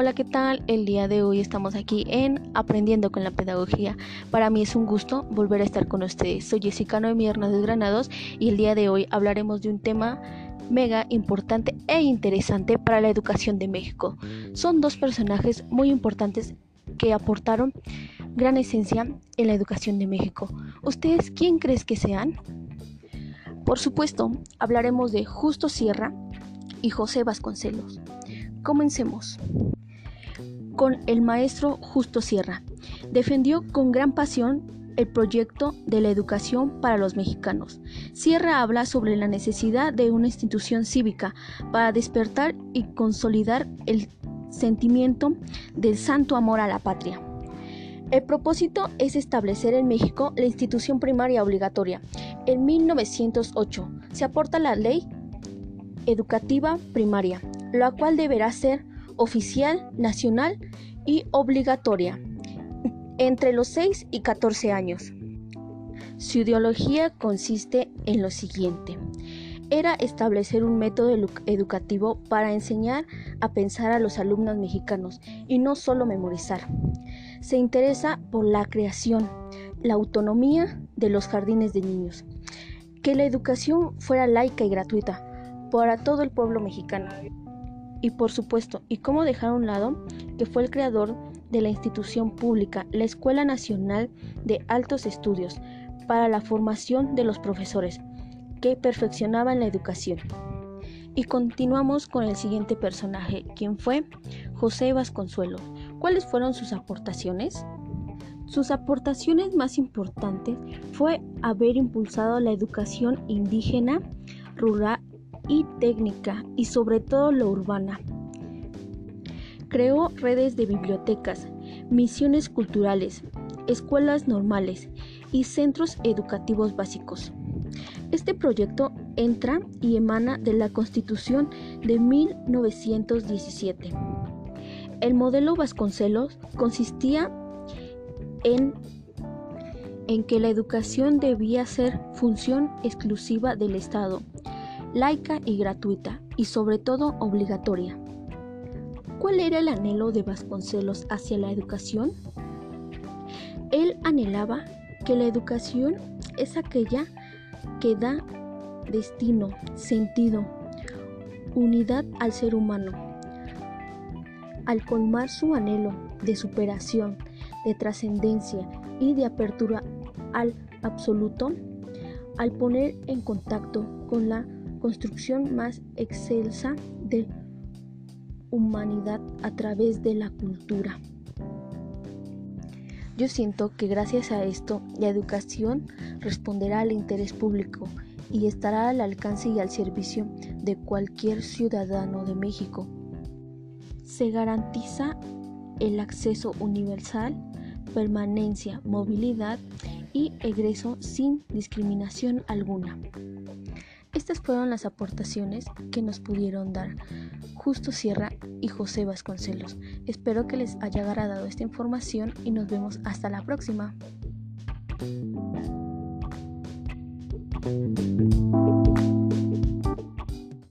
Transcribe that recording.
Hola, ¿qué tal? El día de hoy estamos aquí en Aprendiendo con la Pedagogía. Para mí es un gusto volver a estar con ustedes. Soy Jessica Noemí Hernández Granados y el día de hoy hablaremos de un tema mega importante e interesante para la educación de México. Son dos personajes muy importantes que aportaron gran esencia en la educación de México. ¿Ustedes quién crees que sean? Por supuesto, hablaremos de Justo Sierra y José Vasconcelos. Comencemos con el maestro Justo Sierra. Defendió con gran pasión el proyecto de la educación para los mexicanos. Sierra habla sobre la necesidad de una institución cívica para despertar y consolidar el sentimiento del santo amor a la patria. El propósito es establecer en México la institución primaria obligatoria. En 1908 se aporta la ley educativa primaria, la cual deberá ser oficial, nacional y obligatoria entre los 6 y 14 años. Su ideología consiste en lo siguiente. Era establecer un método educativo para enseñar a pensar a los alumnos mexicanos y no solo memorizar. Se interesa por la creación, la autonomía de los jardines de niños, que la educación fuera laica y gratuita para todo el pueblo mexicano y por supuesto, y cómo dejar a un lado que fue el creador de la institución pública, la Escuela Nacional de Altos Estudios, para la formación de los profesores, que perfeccionaban la educación. Y continuamos con el siguiente personaje, quien fue José Vasconcelos. ¿Cuáles fueron sus aportaciones? Sus aportaciones más importantes fue haber impulsado la educación indígena, rural y técnica y sobre todo lo urbana. Creó redes de bibliotecas, misiones culturales, escuelas normales y centros educativos básicos. Este proyecto entra y emana de la Constitución de 1917. El modelo Vasconcelos consistía en, en que la educación debía ser función exclusiva del Estado laica y gratuita, y sobre todo obligatoria. ¿Cuál era el anhelo de Vasconcelos hacia la educación? Él anhelaba que la educación es aquella que da destino, sentido, unidad al ser humano. Al colmar su anhelo de superación, de trascendencia y de apertura al absoluto, al poner en contacto con la construcción más excelsa de humanidad a través de la cultura. Yo siento que gracias a esto la educación responderá al interés público y estará al alcance y al servicio de cualquier ciudadano de México. Se garantiza el acceso universal, permanencia, movilidad y egreso sin discriminación alguna. Estas fueron las aportaciones que nos pudieron dar Justo Sierra y José Vasconcelos. Espero que les haya agradado esta información y nos vemos hasta la próxima.